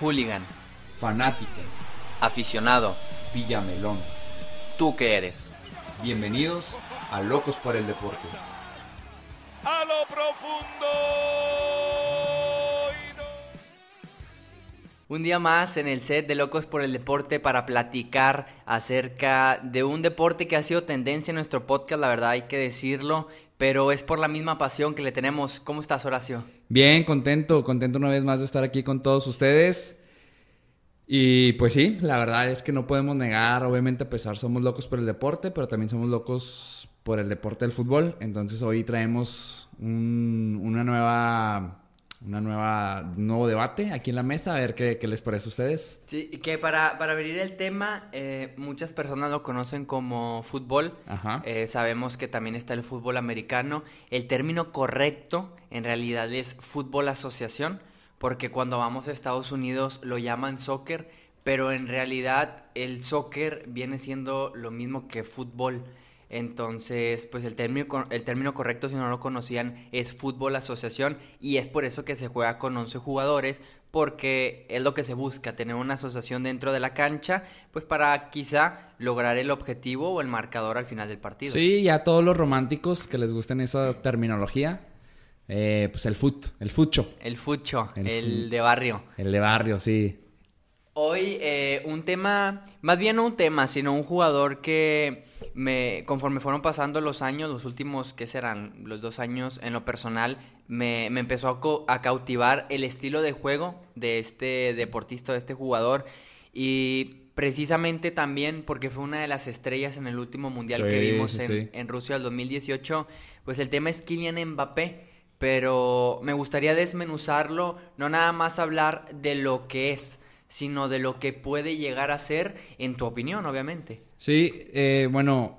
Hooligan. Fanático. Aficionado. Villamelón. ¿Tú qué eres? Bienvenidos a Locos por el Deporte. Un día más en el set de Locos por el Deporte para platicar acerca de un deporte que ha sido tendencia en nuestro podcast, la verdad hay que decirlo, pero es por la misma pasión que le tenemos. ¿Cómo estás, Horacio? Bien, contento, contento una vez más de estar aquí con todos ustedes. Y pues sí, la verdad es que no podemos negar, obviamente a pesar somos locos por el deporte, pero también somos locos por el deporte del fútbol. Entonces hoy traemos un, una nueva una nueva, nuevo debate aquí en la mesa, a ver qué, qué les parece a ustedes. Sí, que para, para abrir el tema, eh, muchas personas lo conocen como fútbol. Ajá. Eh, sabemos que también está el fútbol americano. El término correcto en realidad es fútbol asociación, porque cuando vamos a Estados Unidos lo llaman soccer, pero en realidad el soccer viene siendo lo mismo que fútbol. Entonces, pues el término, el término correcto, si no lo conocían, es fútbol asociación y es por eso que se juega con 11 jugadores, porque es lo que se busca, tener una asociación dentro de la cancha, pues para quizá lograr el objetivo o el marcador al final del partido. Sí, ya todos los románticos que les gusten esa terminología, eh, pues el fut, el fucho. El fucho, el, El de barrio. El de barrio, sí. Hoy eh, un tema, más bien no un tema, sino un jugador que me, conforme fueron pasando los años, los últimos, ¿qué serán? Los dos años en lo personal, me, me empezó a, co- a cautivar el estilo de juego de este deportista, de este jugador. Y precisamente también porque fue una de las estrellas en el último mundial que vimos sí, en, sí. en Rusia del 2018, pues el tema es Kylian Mbappé. Pero me gustaría desmenuzarlo, no nada más hablar de lo que es, sino de lo que puede llegar a ser, en tu opinión, obviamente. Sí, eh, bueno,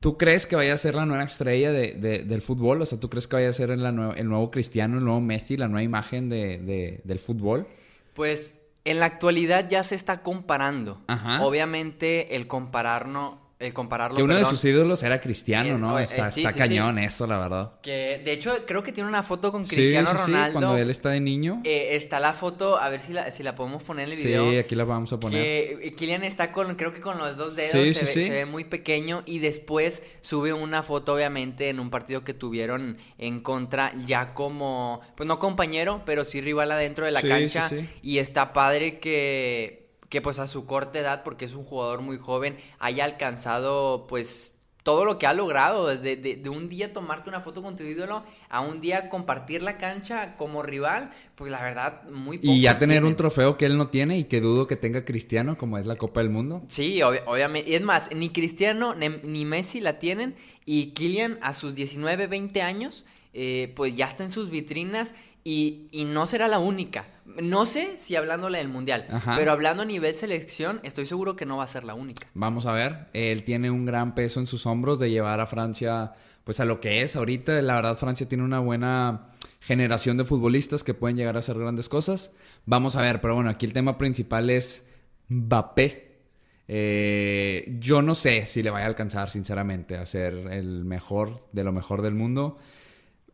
¿tú crees que vaya a ser la nueva estrella de- de- del fútbol? O sea, ¿tú crees que vaya a ser la nue- el nuevo Cristiano, el nuevo Messi, la nueva imagen de- de- del fútbol? Pues en la actualidad ya se está comparando. Ajá. Obviamente el compararlo, el compararlo, Que uno de sus ídolos era Cristiano, ¿no? eh, Está, sí, está sí, cañón eso, la verdad. que de hecho creo que tiene una foto con Sí, Cristiano sí, sí, Ronaldo. cuando él está de niño. Eh, está la foto, a ver si la, si la podemos poner en el sí, video. aquí la vamos a poner. Que eh, Kylian está con, creo que con los dos dedos, Sí, se, sí, ve, sí. se ve muy pequeño y después sube una foto obviamente en un partido que tuvieron en contra ya como, pues no compañero, pero sí rival adentro de la Sí, cancha sí, sí. y está padre que, que pues a su corta edad, porque es un jugador muy joven, haya alcanzado pues todo lo que ha logrado, desde de, de un día tomarte una foto con tu ídolo a un día compartir la cancha como rival, pues la verdad muy Y ya tener un trofeo que él no tiene y que dudo que tenga Cristiano, como es la Copa del Mundo. Sí, obvi- obviamente. Y es más, ni Cristiano ni, ni Messi la tienen. Y Kylian a sus 19, 20 años, eh, pues ya está en sus vitrinas y, y no será la única. No sé si hablándole del Mundial, Ajá. pero hablando a nivel selección, estoy seguro que no va a ser la única. Vamos a ver. Él tiene un gran peso en sus hombros de llevar a Francia, pues a lo que es ahorita. La verdad, Francia tiene una buena generación de futbolistas que pueden llegar a hacer grandes cosas. Vamos a ver, pero bueno, aquí el tema principal es Mbappé. Eh, yo no sé si le vaya a alcanzar, sinceramente, a ser el mejor de lo mejor del mundo.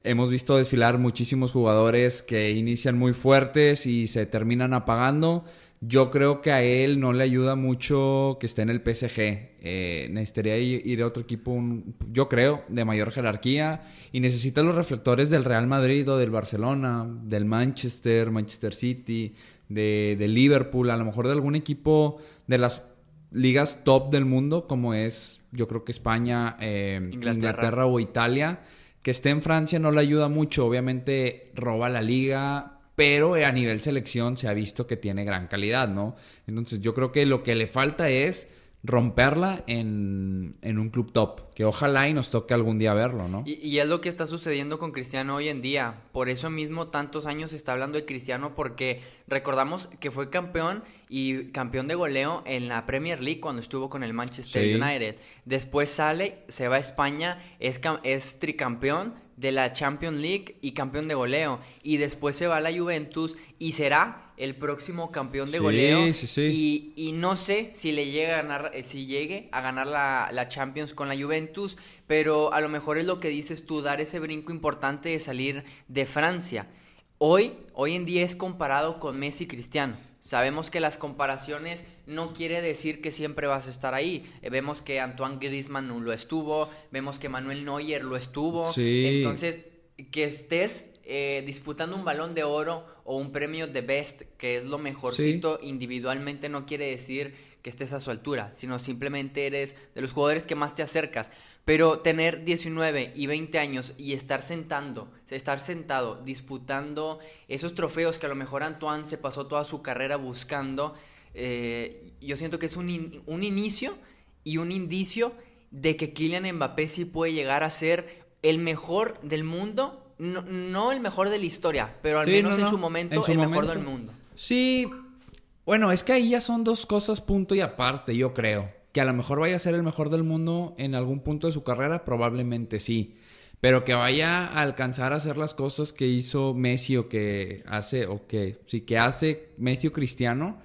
Hemos visto desfilar muchísimos jugadores que inician muy fuertes y se terminan apagando. Yo creo que a él no le ayuda mucho que esté en el PSG. Eh, necesitaría ir a otro equipo, un- yo creo, de mayor jerarquía. Y necesita los reflectores del Real Madrid o del Barcelona, del Manchester, Manchester City, de, de Liverpool, a lo mejor de algún equipo de las ligas top del mundo, como es, yo creo que España, eh, Inglaterra. Inglaterra o Italia. Que esté en Francia no le ayuda mucho. Obviamente roba la liga, pero a nivel selección se ha visto que tiene gran calidad, ¿no? Entonces yo creo que lo que le falta es romperla en, en un club top. Que ojalá y nos toque algún día verlo, ¿no? Y, y es lo que está sucediendo con Cristiano hoy en día. Por eso mismo tantos años se está hablando de Cristiano porque recordamos que fue campeón y campeón de goleo en la Premier League cuando estuvo con el Manchester Sí. United. Después sale, se va a España, es, es tricampeón de la Champions League y campeón de goleo. Y después se va a la Juventus y será el próximo campeón de Sí, goleo. sí, sí. Y, y no sé si le llegue a ganar, eh, si llegue a ganar la, la Champions con la Juventus, pero a lo mejor es lo que dices tú, dar ese brinco importante de salir de Francia. hoy, hoy en día es comparado con Messi y Cristiano. Sabemos que las comparaciones no quiere decir que siempre vas a estar ahí. Eh, vemos que Antoine Griezmann lo estuvo, vemos que Manuel Neuer lo estuvo. Entonces, que estés eh, disputando un balón de oro o un premio de best, que es lo mejorcito individualmente, no quiere decir que estés a su altura, sino simplemente eres de los jugadores que más te acercas. Pero tener 19 y 20 años y estar sentando, estar sentado disputando esos trofeos que a lo mejor Antoine se pasó toda su carrera buscando, eh, yo siento que es un, un inicio y un indicio de que Kylian Mbappé sí puede llegar a ser el mejor del mundo, no, el mejor de la historia, pero al menos en su momento el mejor del mundo. Sí, bueno, es que ahí ya son dos cosas punto y aparte, yo creo. Que a lo mejor vaya a ser el mejor del mundo en algún punto de su carrera, probablemente sí. Pero que vaya a alcanzar a hacer las cosas que hizo Messi o que hace, o que sí, que hace Messi o Cristiano,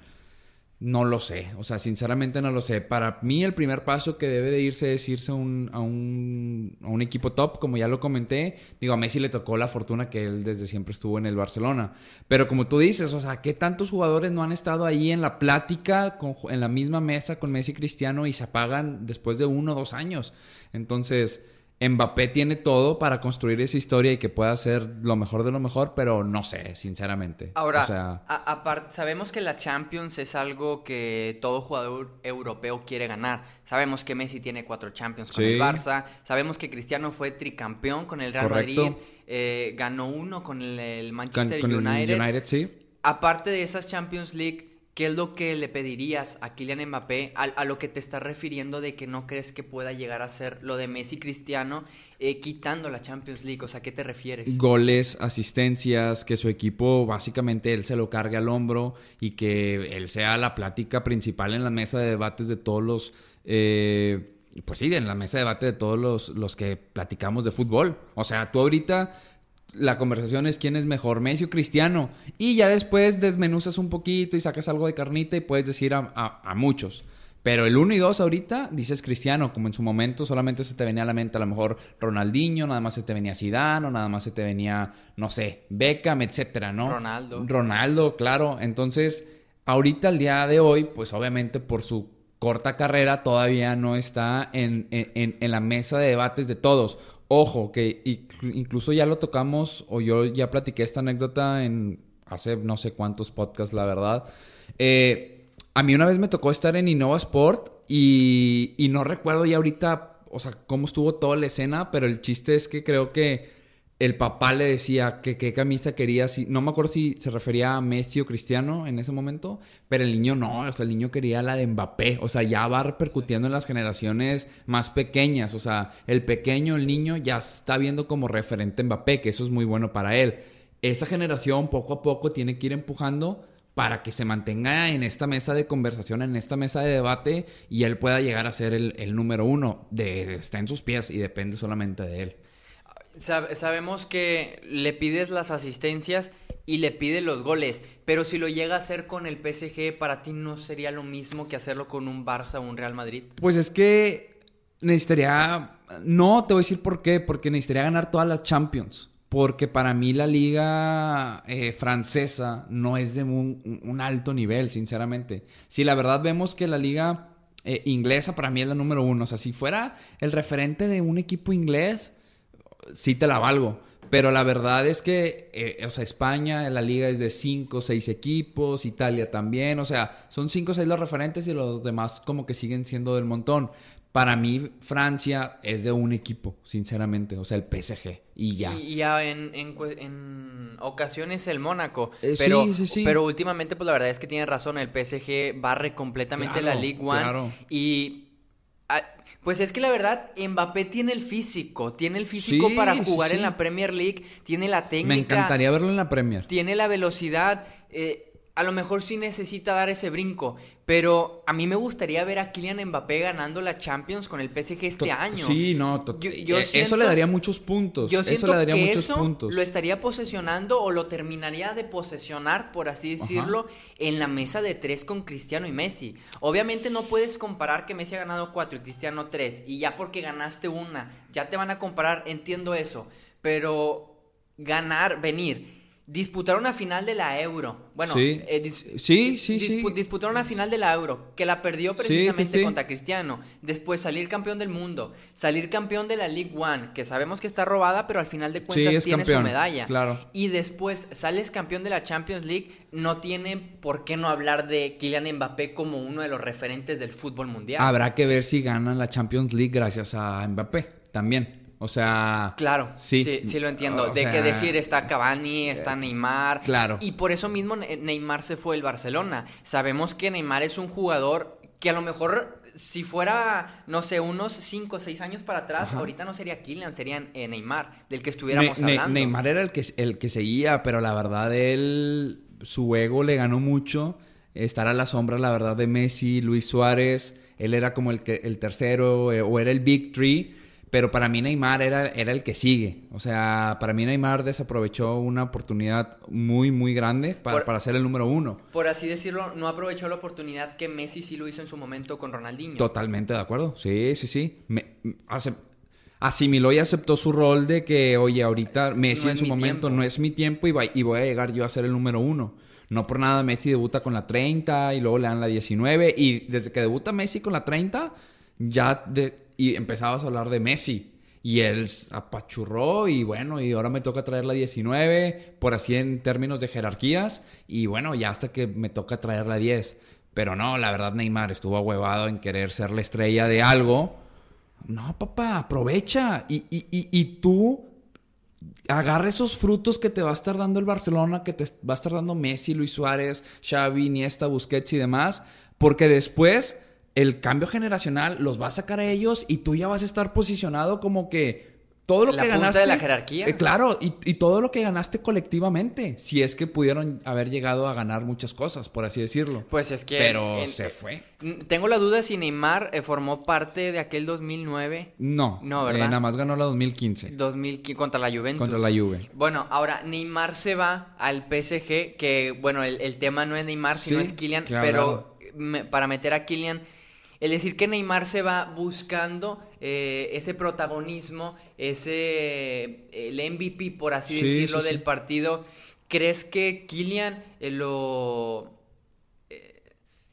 no lo sé, o sea, sinceramente no lo sé. Para mí el primer paso que debe de irse es irse a un, a un, a un equipo top, como ya lo comenté. Digo, a Messi le tocó la fortuna que él desde siempre estuvo en el Barcelona. Pero como tú dices, o sea, ¿qué tantos jugadores no han estado ahí en la plática, en la misma mesa con Messi Cristiano y se apagan después de uno o dos años? Entonces... Mbappé tiene todo para construir esa historia y que pueda ser lo mejor de lo mejor, pero no sé, sinceramente. Ahora, aparte, sabemos que la Champions es algo que todo jugador europeo quiere ganar. Sabemos que Messi tiene cuatro Champions con el Barça. Sabemos que Cristiano fue tricampeón con el Real Madrid. Eh, ganó uno con el, Manchester United. United sí. Aparte de esas Champions League ¿Qué es lo que le pedirías a Kylian Mbappé a, lo que te estás refiriendo de que no crees que pueda llegar a ser lo de Messi Cristiano eh, quitando la Champions League? O sea, ¿a qué te refieres? Goles, asistencias, que su equipo básicamente él se lo cargue al hombro y que él sea la plática principal en la mesa de debates de todos los... Eh, pues sí, en la mesa de debate de todos los, los que platicamos de fútbol. O sea, tú ahorita la conversación es quién es mejor, Messi o Cristiano. Y ya después desmenuzas un poquito y sacas algo de carnita y puedes decir a, muchos. Pero el 1 y 2 ahorita dices Cristiano, como en su momento solamente se te venía a la mente a lo mejor Ronaldinho, nada más se te venía Zidane, o nada más se te venía, no sé, Beckham, etcétera, ¿no? Ronaldo. Ronaldo, claro. Entonces, ahorita el día de hoy, pues obviamente por su corta carrera todavía no está en, en la mesa de debates de todos. Ojo, que incluso ya lo tocamos o yo ya platiqué esta anécdota en hace no sé cuántos podcasts, la verdad. Eh, a mí una vez me tocó estar en Innova Sport y, y no recuerdo ya ahorita, o sea, cómo estuvo toda la escena, pero el chiste es que creo que el papá le decía que qué camisa quería, si, no me acuerdo si se refería a Messi o Cristiano en ese momento, pero el niño no, o sea, el niño quería la de Mbappé, o sea, ya va repercutiendo en las generaciones más pequeñas, o sea, el pequeño, el niño ya está viendo como referente Mbappé, que eso es muy bueno para él. Esa generación poco a poco tiene que ir empujando para que se mantenga en esta mesa de conversación, en esta mesa de debate y él pueda llegar a ser el, el número uno. De, está en sus pies y depende solamente de él sabemos que le pides las asistencias y le pides los goles, pero si lo llega a hacer con el PSG, ¿para ti no sería lo mismo que hacerlo con un Barça o un Real Madrid? Pues es que necesitaría... No, te voy a decir por qué, porque necesitaría ganar todas las Champions. Porque para mí la liga eh, francesa no es de un, alto nivel, sinceramente. Si la verdad vemos que la liga eh, inglesa para mí es la número uno. O sea, si fuera el referente de un equipo inglés, sí te la valgo. Pero la verdad es que, eh, o sea, España, la liga es de 5 o 6 equipos, Italia también, o sea, son 5 o 6 los referentes y los demás como que siguen siendo del montón. Para mí, Francia es de un equipo, sinceramente, o sea, el PSG, y ya. Y ya en, en, ocasiones el Mónaco, eh, pero, sí, sí, sí. pero últimamente, pues la verdad es que tiene razón, el PSG barre completamente la Ligue 1 claro. y ah, pues es que la verdad, Mbappé tiene el físico, tiene el físico para jugar en la Premier League, tiene la técnica. Me encantaría verlo en la Premier. Tiene la velocidad. Eh, a lo mejor sí necesita dar ese brinco, pero a mí me gustaría ver a Kylian Mbappé ganando la Champions con el PSG este año. Sí, no, yo, eh, eso le daría muchos puntos. Yo eso le daría muchos puntos. Lo estaría posesionando o lo terminaría de posesionar, por así decirlo, en la mesa de tres con Cristiano y Messi. Obviamente no puedes comparar que Messi ha ganado cuatro y Cristiano tres, y ya porque ganaste una, ya te van a comparar, entiendo eso, pero ganar, venir Disputaron una final de la Euro. Bueno, Sí. eh, dis- Sí, sí, sí. dispu- disputaron una final de la Euro, que la perdió sí, precisamente sí. contra Cristiano. Después salir campeón del mundo, salir campeón de la League One, que sabemos que está robada, pero al final de cuentas es tiene campeón, su medalla. claro. Y después sales campeón de la Champions League, no tiene por qué no hablar de Kylian Mbappé como uno de los referentes del fútbol mundial. Habrá que ver si ganan la Champions League gracias a Mbappé también. O sea, Claro, Sí. sí, sí, lo entiendo. O de sea, que decir está Cavani, está Neymar. claro. Y por eso mismo Ne- Neymar se fue del Barcelona. Sabemos que Neymar es un jugador que a lo mejor si fuera, no sé, unos 5 o 6 años para atrás, Ajá. ahorita no sería Kylian, sería eh, Neymar, del que estuviéramos Ne- hablando. Neymar era el que, el que seguía, pero la verdad él, su ego le ganó mucho. Estar a la sombra, la verdad, de Messi, Luis Suárez. Él era como el, que, el tercero eh, o era el Big Three. Pero para mí Neymar era, era el que sigue. O sea, para mí Neymar desaprovechó una oportunidad muy, muy grande para, Por- para ser el número uno. Por así decirlo, no aprovechó la oportunidad que Messi sí lo hizo en su momento con Ronaldinho. Totalmente de acuerdo. Sí, sí, sí. Me- hace- asimiló y aceptó su rol de que, oye, ahorita Messi No en su momento tiempo. no es mi tiempo y, va- y voy a llegar yo a ser el número uno. No por nada Messi debuta con la 30 y luego le dan la 19 y desde que debuta Messi con la 30 ya de, y empezabas a hablar de Messi. Y él apachurró y bueno, y ahora me toca traer la 19, por así en términos de jerarquías. Y bueno, ya hasta que me toca traer la 10. Pero no, la verdad Neymar estuvo ahuevado en querer ser la estrella de algo. No, papá, aprovecha. Y, y, y, y tú agarra esos frutos que te va a estar dando el Barcelona, que te va a estar dando Messi, Luis Suárez, Xavi, Iniesta, Busquets y demás. Porque después el cambio generacional los va a sacar a ellos y tú ya vas a estar posicionado como que todo lo La que punta ganaste. de la jerarquía. Eh, claro, y, y todo lo que ganaste colectivamente. Si es que pudieron haber llegado a ganar muchas cosas, por así decirlo. Pues es que... Pero en- se fue. Mm, Tengo la duda si Neymar eh, formó parte de aquel 2009, No, No, eh, ¿verdad? nada más ganó la 2015 2015 contra la Juventus. contra la Juve. Bueno, ahora Neymar se va al PSG, que bueno, el, el tema no es Neymar, sino Sí, es Kylian, claro. pero me- para meter a Kylian, el decir que Neymar se va buscando eh, ese protagonismo, ese el MVP, por así Sí, decirlo, sí, del sí. partido, ¿crees que Kylian eh, lo eh,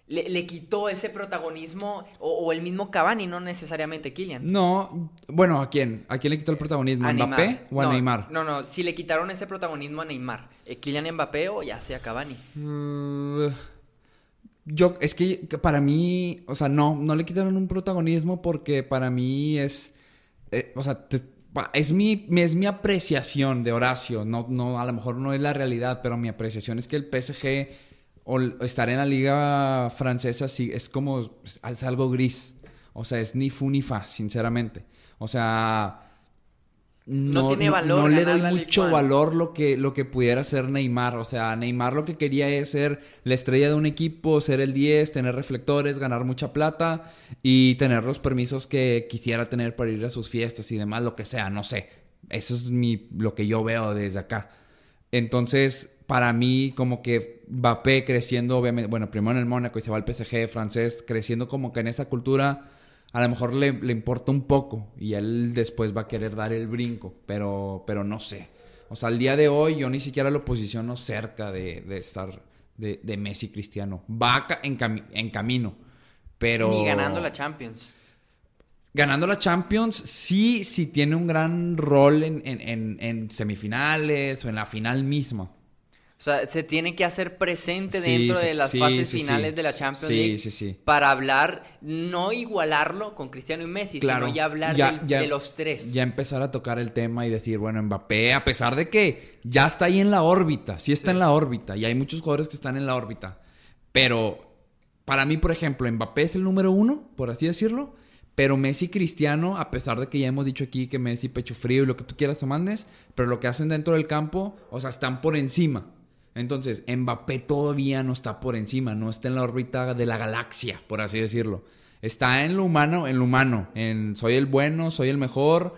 le, le quitó ese protagonismo o, o el mismo Cavani, no necesariamente Kylian? No, bueno, ¿a quién? ¿A quién le quitó el protagonismo? ¿A Mbappé o a no, Neymar? No, no, si le quitaron ese protagonismo a Neymar, Kylian Mbappé o ya sea Cavani. Mm, Yo, es que para mí, o sea, no, no le quitaron un protagonismo porque para mí es, eh, o sea, es mi, es mi apreciación de Horacio, no, no, a lo mejor no es la realidad, pero mi apreciación es que el PSG o estar en la liga francesa sí es como, es algo gris, o sea, es ni fu ni fa, sinceramente, o sea... No tiene valor no le ganar doy Ligue mucho valor lo que, lo que pudiera ser Neymar. O sea, Neymar lo que quería es ser la estrella de un equipo, ser el 10, tener reflectores, ganar mucha plata y tener los permisos que quisiera tener para ir a sus fiestas y demás, lo que sea, no sé. Eso es mi, lo que yo veo desde acá. Entonces, para mí, como que Mbappé creciendo, obviamente, bueno, primero en el Mónaco y se va al PSG francés, creciendo como que en esa cultura, a lo mejor le, le importa un poco y él después va a querer dar el brinco, pero, pero no sé. O sea, al día de hoy yo ni siquiera lo posiciono cerca de, de estar de, de Messi Cristiano. Va en, cami- en camino, pero... Ni ganando la Champions. Ganando la Champions, sí, sí tiene un gran rol en, en- en- en semifinales o en la final misma. O sea, se tiene que hacer presente dentro sí, de las sí, fases sí, finales de la Champions League sí, sí. para hablar, no igualarlo con Cristiano y Messi, Claro. sino ya hablar Ya- del- ya- de los tres. Ya empezar a tocar el tema y decir, bueno, Mbappé, a pesar de que ya está ahí en la órbita, sí está en la órbita, y hay muchos jugadores que están en la órbita, pero para mí, por ejemplo, Mbappé es el número uno, por así decirlo, pero Messi y Cristiano, a pesar de que ya hemos dicho aquí que Messi pecho frío y lo que tú quieras te mandes, pero lo que hacen dentro del campo, o sea, están por encima. Entonces, Mbappé todavía no está por encima, no está en la órbita de la galaxia, por así decirlo. Está en lo humano, en lo humano, en soy el bueno, soy el mejor,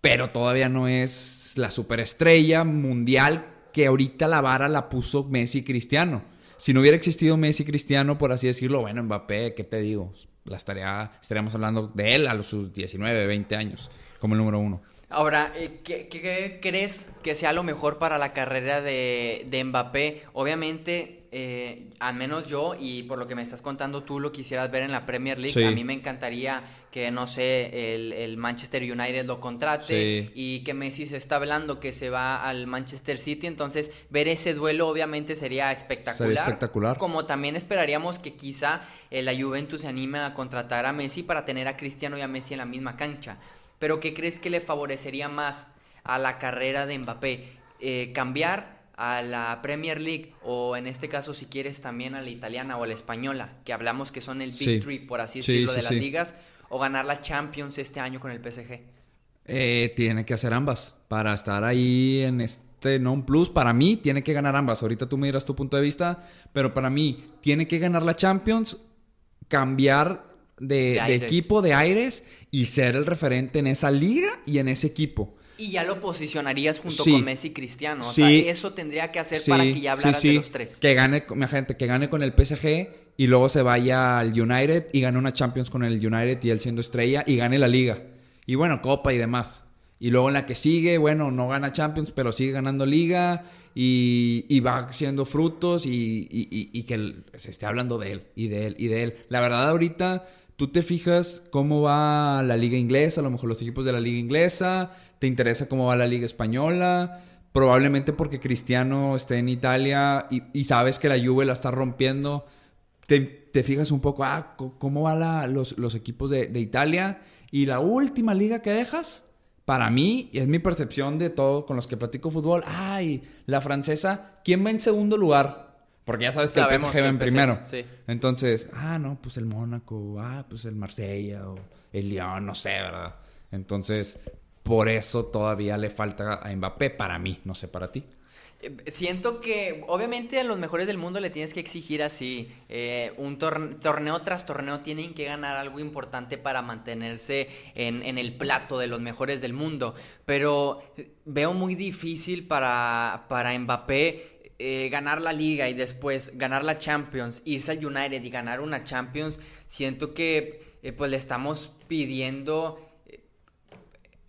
pero todavía no es la superestrella mundial que ahorita la vara la puso Messi Cristiano. Si no hubiera existido Messi Cristiano, por así decirlo, bueno, Mbappé, ¿qué te digo? La estaría, estaríamos hablando de él a los sus 19, 20 años, como el número uno. Ahora, eh, ¿qué, qué crees que sea lo mejor para la carrera de, de Mbappé? Obviamente, eh, al menos yo, y por lo que me estás contando, tú lo quisieras ver en la Premier League. Sí. A mí me encantaría que, no sé, el, el Manchester United lo contrate Sí. y que Messi se está hablando que se va al Manchester City. Entonces, ver ese duelo obviamente sería espectacular. Sería espectacular. Como también esperaríamos que quizá eh, la Juventus se anime a contratar a Messi para tener a Cristiano y a Messi en la misma cancha. Pero ¿qué crees que le favorecería más a la carrera de Mbappé? Eh, ¿Cambiar a la Premier League o en este caso si quieres también a la italiana o a la española, que hablamos que son el Big Sí. Three, por así Sí, decirlo, sí, de las ligas, o ganar la Champions este año con el PSG? Eh, tiene que hacer ambas para estar ahí en este non plus. Para mí, tiene que ganar ambas. Ahorita tú me dirás tu punto de vista, pero para mí, tiene que ganar la Champions, cambiar de, De de aires. equipo de aires y ser el referente en esa liga y en ese equipo. Y ya lo posicionarías junto Sí. con Messi y Cristiano. O Sí. sea, eso tendría que hacer para que ya hablaras de los tres. Que gane, mi gente, que gane con el PSG y luego se vaya al United y gane una Champions con el United y él siendo estrella y gane la liga. Y bueno, Copa y demás. Y luego en la que sigue, bueno, no gana Champions, pero sigue ganando liga y, y va haciendo frutos y, y- y- que se esté hablando de él y de él y de él. La verdad, ahorita tú te fijas cómo va la liga inglesa, a lo mejor los equipos de la liga inglesa, te interesa cómo va la liga española, probablemente porque Cristiano esté en Italia y, sabes que la Juve la está rompiendo, te, fijas un poco, ah, cómo van los equipos de, de Italia y la última liga que dejas. Para mí, y es mi percepción de todo con los que platico fútbol, ay, la francesa, ¿quién va en segundo lugar? Porque ya sabes que Sabemos el PSG va en primero. sí. Entonces, ah, no, pues el Mónaco, ah, pues el Marsella o el Lyon, no sé, ¿verdad? Entonces, por eso todavía le falta a Mbappé para mí, no sé para ti. Eh, Siento que obviamente a los mejores del mundo le tienes que exigir así. eh, un torne- torneo tras torneo tienen que ganar algo importante para mantenerse en, en el plato de los mejores del mundo. Pero eh, veo muy difícil para, para Mbappé eh, ganar la liga y después ganar la Champions, irse al United y ganar una Champions. Siento que eh, pues le estamos pidiendo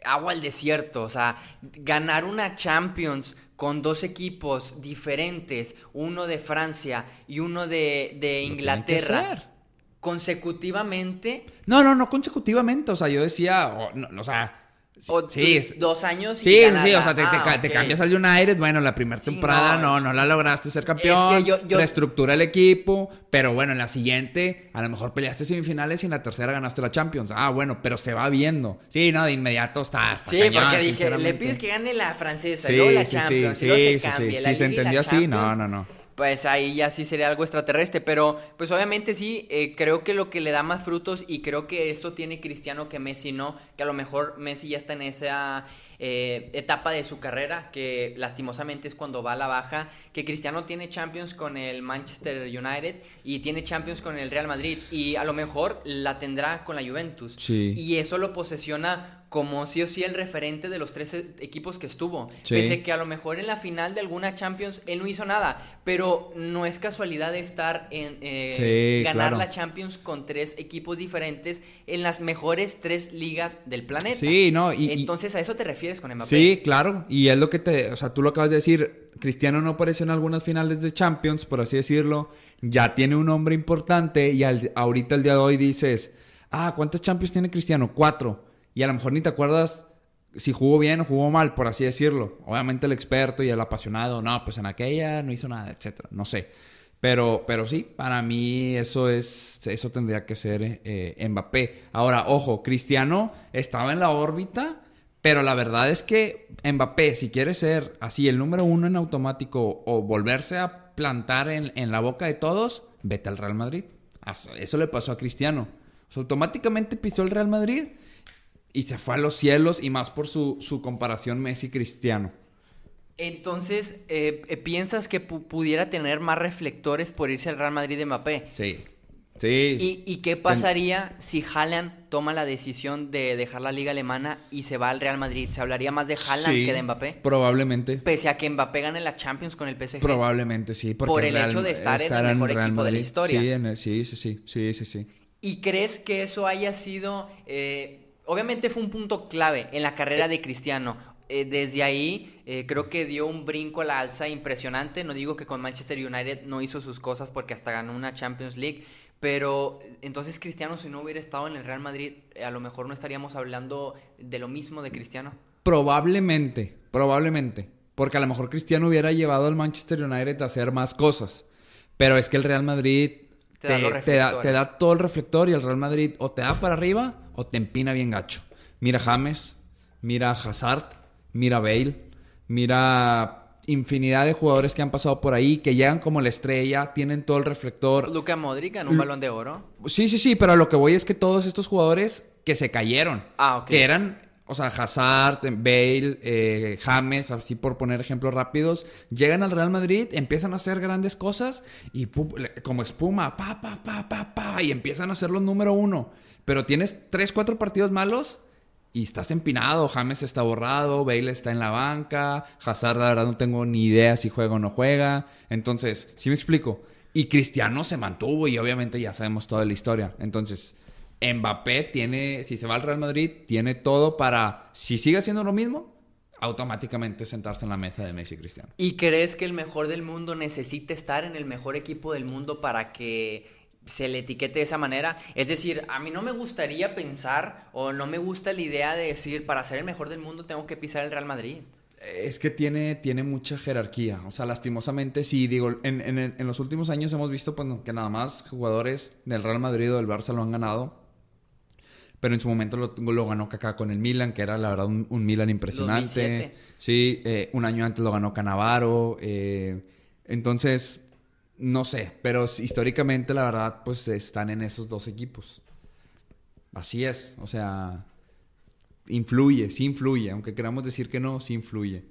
agua al desierto. O sea, ganar una Champions con dos equipos diferentes, uno de Francia y uno de, Inglaterra, consecutivamente. No, no, no consecutivamente. O sea, yo decía, no, o sea, o sí, dos años y Sí, sí, o sea, te, te Ah, te cambias al United, bueno, la primera Sí, temporada no. no, no, la lograste ser campeón, Es que yo- yo- reestructura el equipo, pero bueno, en la siguiente a lo mejor peleaste semifinales y en la tercera ganaste la Champions. Ah, bueno, pero se va viendo. Sí, no, de inmediato está, está Sí, cañón, porque dije, le pides que gane la francesa, Sí, luego la Champions, sí, y luego se sí, sí. cambia. la Si se entendió así, no, no, no. Pues ahí ya sí sería algo extraterrestre, pero pues obviamente sí, eh, creo que lo que le da más frutos y creo que eso tiene Cristiano que Messi no, que a lo mejor Messi ya está en esa eh, etapa de su carrera, que lastimosamente es cuando va a la baja, que Cristiano tiene Champions con el Manchester United y tiene Champions con el Real Madrid y a lo mejor la tendrá con la Juventus. Sí. Y eso lo posesiona como sí o sí el referente de los tres equipos que estuvo. Sí. Pese que a lo mejor en la final de alguna Champions él no hizo nada, pero no es casualidad de estar en eh, Sí, ganar claro. la Champions con tres equipos diferentes en las mejores tres ligas del planeta. Sí, no, y- Entonces a eso te refieres con Mbappé. Sí, claro. Y es lo que te. O sea, tú lo acabas de decir. Cristiano no apareció en algunas finales de Champions, por así decirlo. Ya tiene un nombre importante. Y al- ahorita, el día de hoy, dices: Ah, ¿cuántas Champions tiene Cristiano? Cuatro. Y a lo mejor ni te acuerdas si jugó bien o jugó mal, por así decirlo. Obviamente, el experto y el apasionado, no, pues en aquella no hizo nada, etcétera. No sé. Pero, pero sí, para mí eso es, eso tendría que ser eh, Mbappé. Ahora, ojo, Cristiano estaba en la órbita, pero la verdad es que Mbappé, si quiere ser así el número uno en automático o volverse a plantar en, en la boca de todos, vete al Real Madrid. Eso, le pasó a Cristiano. O sea, automáticamente pisó el Real Madrid y se fue a los cielos y más por su, su comparación Messi-Cristiano. Entonces, eh, eh, ¿piensas que pu- pudiera tener más reflectores por irse al Real Madrid de Mbappé? Sí. Sí. ¿Y, y qué pasaría si Haaland toma la decisión de dejar la liga alemana y se va al Real Madrid? ¿Se hablaría más de Haaland Sí, que de Mbappé? Probablemente. Pese a que Mbappé gane la Champions con el PSG. Probablemente sí. porque Por el hecho de estar en el mejor equipo de la historia. Sí, en el- sí, sí, sí, sí, sí, sí. ¿Y crees que eso haya sido... eh, obviamente fue un punto clave en la carrera de Cristiano. Eh, desde ahí eh, creo que dio un brinco a la alza impresionante. No digo que con Manchester United no hizo sus cosas porque hasta ganó una Champions League, pero entonces Cristiano si no hubiera estado en el Real Madrid, a lo mejor no estaríamos hablando de lo mismo de Cristiano. Probablemente, probablemente. Porque a lo mejor Cristiano hubiera llevado al Manchester United a hacer más cosas. Pero es que el Real Madrid Te da los te, da, reflectores. te da todo el reflector y el Real Madrid o te da para arriba o te empina bien gacho. Mira James, mira Hazard, mira Bale, mira infinidad de jugadores que han pasado por ahí, que llegan como la estrella, tienen todo el reflector. Luca Modric ganó un balón de oro. Sí, sí, sí, pero a lo que voy es que todos estos jugadores que se cayeron, Ah, que eran, o sea, Hazard, Bale, eh, James, así por poner ejemplos rápidos, llegan al Real Madrid, empiezan a hacer grandes cosas y como espuma, pa, pa, pa, pa, pa, y empiezan a ser los número uno. Pero tienes tres, cuatro partidos malos y estás empinado. James está borrado, Bale está en la banca, Hazard, la verdad, no tengo ni idea si juega o no juega. Entonces, ¿sí me explico? Y Cristiano se mantuvo y obviamente ya sabemos toda la historia. Entonces, Mbappé tiene, si se va al Real Madrid, tiene todo para, si sigue haciendo lo mismo, automáticamente sentarse en la mesa de Messi y Cristiano. ¿Y crees que el mejor del mundo necesita estar en el mejor equipo del mundo para que se le etiquete de esa manera? Es decir, a mí no me gustaría pensar o no me gusta la idea de decir, para ser el mejor del mundo tengo que pisar el Real Madrid. Es que tiene, tiene mucha jerarquía. O sea, lastimosamente, sí, digo, en, en- en los últimos años hemos visto pues, que nada más jugadores del Real Madrid o del Barça lo han ganado. Pero en su momento lo, lo ganó Kaká con el Milan, que era la verdad un, un Milan impresionante. 2007. Sí, eh, un año antes lo ganó Canavaro. eh, entonces, no sé, pero históricamente la verdad pues están en esos dos equipos. Así es, o sea, influye, sí influye, aunque queramos decir que no, sí influye.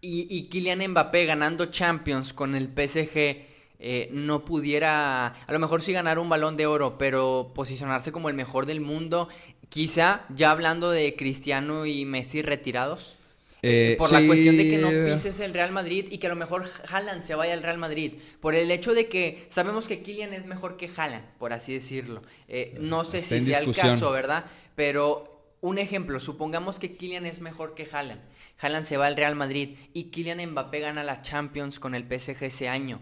Y, y Kylian Mbappé ganando Champions con el PSG eh, no pudiera, a lo mejor sí ganar un balón de oro, pero posicionarse como el mejor del mundo, quizá ya hablando de Cristiano y Messi retirados. Eh, por la cuestión de que no pises el Real Madrid y que a lo mejor Haaland se vaya al Real Madrid. Por el hecho de que sabemos que Kylian es mejor que Haaland, por así decirlo. Eh, no sé Está si sea el caso, ¿verdad? Pero un ejemplo, supongamos que Kylian es mejor que Haaland. Haaland se va al Real Madrid y Kylian Mbappé gana la Champions con el PSG ese año.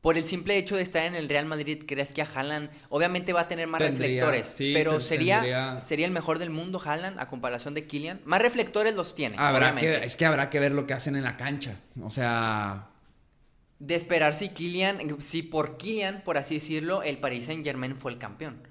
Por el simple hecho de estar en el Real Madrid, ¿crees que a Haaland obviamente va a tener más Tendría, reflectores? sí, pero sería, tendría- sería el mejor del mundo Haaland a comparación de Kylian. Más reflectores los tiene, Habrá que, es que habrá que ver lo que hacen en la cancha. O sea, De esperar si Kylian, si por Kylian, por así decirlo, el Paris Saint Germain fue el campeón.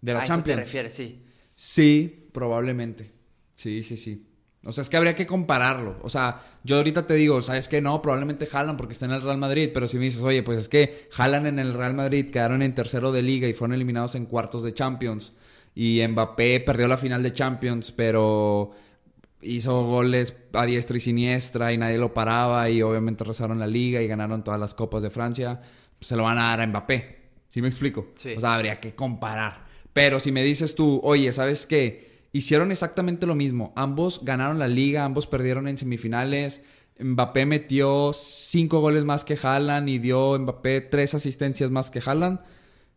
de la a eso Champions. te refieres, sí. Sí, probablemente. Sí, sí, sí. O sea, es que habría que compararlo. O sea, yo ahorita te digo, ¿sabes qué? No, probablemente jalan porque está en el Real Madrid. Pero si me dices, oye, pues es que jalan en el Real Madrid, quedaron en tercero de liga y fueron eliminados en cuartos de Champions. Y Mbappé perdió la final de Champions, pero hizo goles a diestra y siniestra y nadie lo paraba. Y obviamente rezaron la liga y ganaron todas las copas de Francia. Pues se lo van a dar a Mbappé. ¿Sí me explico? Sí. O sea, habría que comparar. Pero si me dices tú, oye, ¿sabes qué? Hicieron exactamente lo mismo. Ambos ganaron la liga, ambos perdieron en semifinales. Mbappé metió cinco goles más que Haaland y dio Mbappé tres asistencias más que Haaland.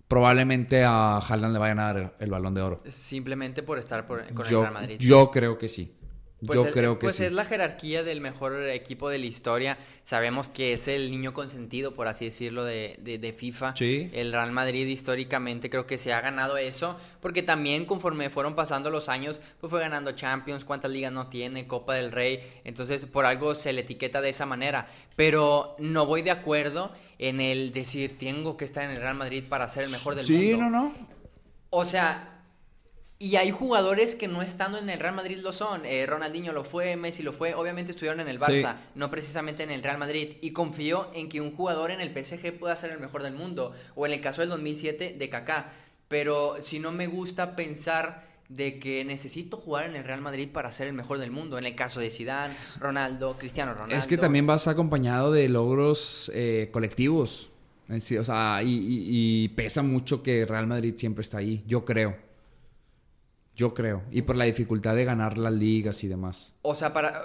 Probablemente a Haaland le vayan a dar el, balón de oro. Simplemente por estar por- con el Real Madrid. yo creo que sí. Pues yo el- creo que pues sí. es la jerarquía del mejor equipo de la historia. Sabemos que es el niño consentido, por así decirlo, de, de- de FIFA. Sí. El Real Madrid históricamente creo que se ha ganado eso, porque también conforme fueron pasando los años, pues fue ganando Champions, cuántas ligas no tiene, Copa del Rey, entonces por algo se le etiqueta de esa manera. Pero no voy de acuerdo en el decir tengo que estar en el Real Madrid para ser el mejor del Sí, mundo. no, no. O sea, y hay jugadores que no estando en el Real Madrid lo son. Eh, Ronaldinho lo fue, Messi lo fue. Obviamente estuvieron en el Barça, no precisamente en el Real Madrid. Y confío en que un jugador en el PSG pueda ser el mejor del mundo. O en el caso del 2007 de Kaká. Pero si no me gusta pensar de que necesito jugar en el Real Madrid para ser el mejor del mundo. En el caso de Zidane, Ronaldo, Cristiano Ronaldo. Es que también vas acompañado de logros eh, colectivos. Decir, o sea, y, y- y pesa mucho que Real Madrid siempre está ahí. Yo creo. Yo creo. Y por la dificultad de ganar las ligas y demás. O sea, para...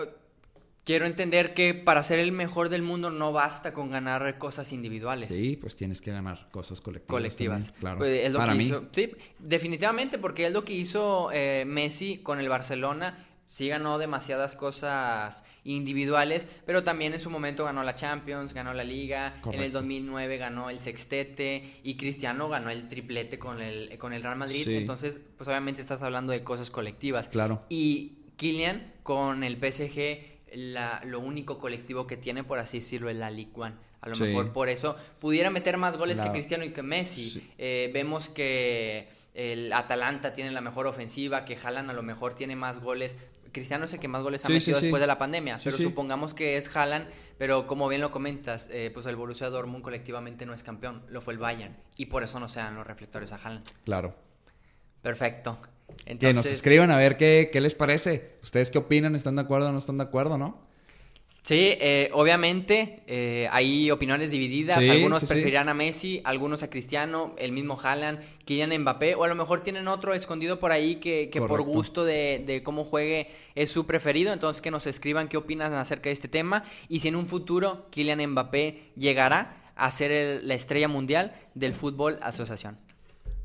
Quiero entender que para ser el mejor del mundo no basta con ganar cosas individuales. Sí, pues tienes que ganar cosas colectivas. Colectivas. también, claro. Pues, es lo Para que mí. hizo- sí, definitivamente, porque es lo que hizo eh, Messi con el Barcelona. Sí ganó demasiadas cosas individuales, pero también en su momento ganó la Champions, ganó la Liga, en el Correcto. 2009 ganó el sextete y Cristiano ganó el triplete con el, con el Real Madrid. Sí. Entonces, pues obviamente estás hablando de cosas colectivas. Claro. Y Kylian con el PSG, la- lo único colectivo que tiene, por así decirlo, es la Ligue 1. A lo Sí. mejor por eso pudiera meter más goles que Cristiano y que Messi. Sí. Eh, vemos que el Atalanta tiene la mejor ofensiva, que Haaland a lo mejor tiene más goles. Cristiano es el que más goles ha Sí, metido sí, sí. después de la pandemia, pero supongamos que es Haaland, pero como bien lo comentas, eh, pues el Borussia Dortmund colectivamente no es campeón, lo fue el Bayern, y por eso no se dan los reflectores a Haaland. Claro. Perfecto. Que nos Entonces, escriban a ver qué, qué les parece. ¿Ustedes qué opinan? ¿Están de acuerdo o no están de acuerdo, no? Sí, eh, obviamente eh, hay opiniones divididas. Sí, algunos sí, sí. preferirán a Messi, algunos a Cristiano, el mismo Haaland, Kylian Mbappé, o a lo mejor tienen otro escondido por ahí que, que por gusto de, de cómo juegue es su preferido. Entonces que nos escriban qué opinan acerca de este tema y si en un futuro Kylian Mbappé llegará a ser el- la estrella mundial del fútbol asociación.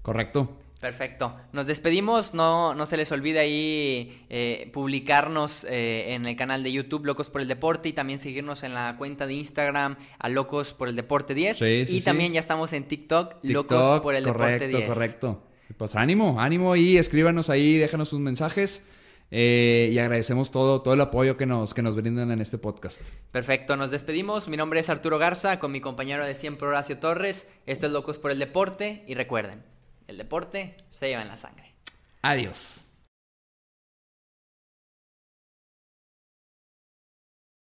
Correcto. Perfecto. Nos despedimos. No, no se les olvide ahí eh, publicarnos eh, en el canal de YouTube Locos por el Deporte y también seguirnos en la cuenta de Instagram a Locos por el Deporte 10. Sí, sí, y sí. también ya estamos en TikTok, Locos por el correcto, Deporte 10. Correcto, Pues ánimo, ánimo y escríbanos ahí, déjanos sus mensajes. eh, y agradecemos todo, todo el apoyo que nos, que nos brindan en este podcast. Perfecto, nos despedimos. Mi nombre es Arturo Garza con mi compañero de siempre Horacio Torres. Esto es Locos por el Deporte y recuerden, el deporte se lleva en la sangre. Adiós.